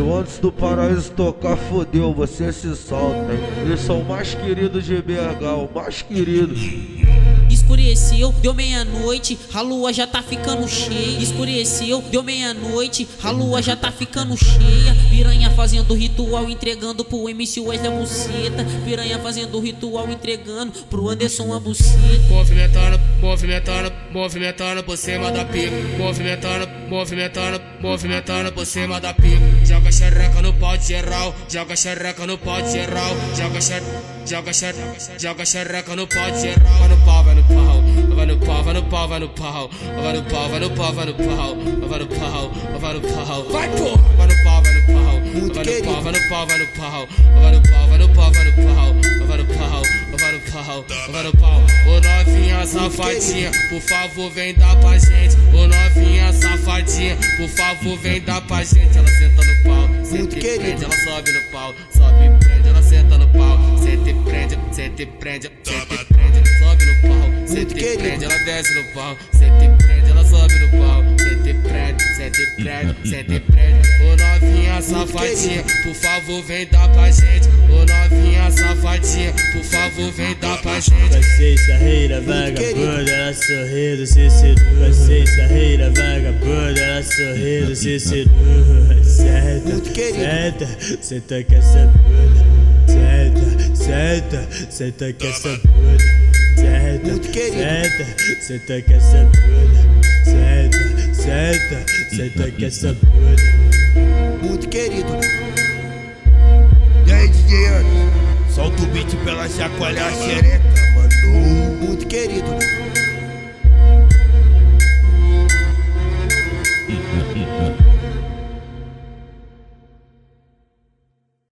Se o antes do paraíso tocar, fodeu, você se solta. Eles são mais queridos de BH, o mais querido. Escureceu, deu meia-noite, a lua já tá ficando cheia. Escureceu, deu meia-noite, a lua já tá ficando cheia. Piranha fazendo ritual, entregando pro MC Wesley a buceta. Piranha fazendo ritual, entregando pro Anderson a buceta. Movimentando, movimentando, movimentando por cima da pica. Movimentando, movimentando, movimentando por cima da pica. Joga xereca no geral, joga xereca no pau geral, joga xereca, joga xereca, joga xereca no pau de geral. Vai no pau, vai no pau, vai no pau, vai no pau, vai no pau, vai no pau, vai no pau, vai no pau, vai no pau, vai no pau, vai pô, vai no pau, vai no pau, vai no pau, vai no pau, vai no pau, vai no pau, vai no pau, vai no pau, vai no pau, vai no pau, vai no pau. Safadinha, por favor vem dar pra gente. Ô novinha safadinha, por favor vem dar pra gente. Ela senta no pau, senta e prende, ela sobe no pau, sobe e prende, ela senta no pau, senta e prende, senta e prende, senta e prende, sobe no pau, senta e prende, ela desce no pau, senta e prende, ela sobe no pau, senta e prende, senta e prende, senta e prende. Ô novinha safadinha, por favor vem dar pra gente. Ô novinha safadinha, por favor vem dar pra gente. Paciência, reira, vagabunda, ela sorrindo, se seduz. Paciência, reira, vagabunda, ela sorrindo, se seduz. Senta, senta, senta com essa bunda. Senta, senta, senta com essa bunda. Senta, senta, senta com essa bunda. Senta, Senta, senta que essa puta. Muito querido. 10 dias. Solta o beat pela chacoalhar xereca.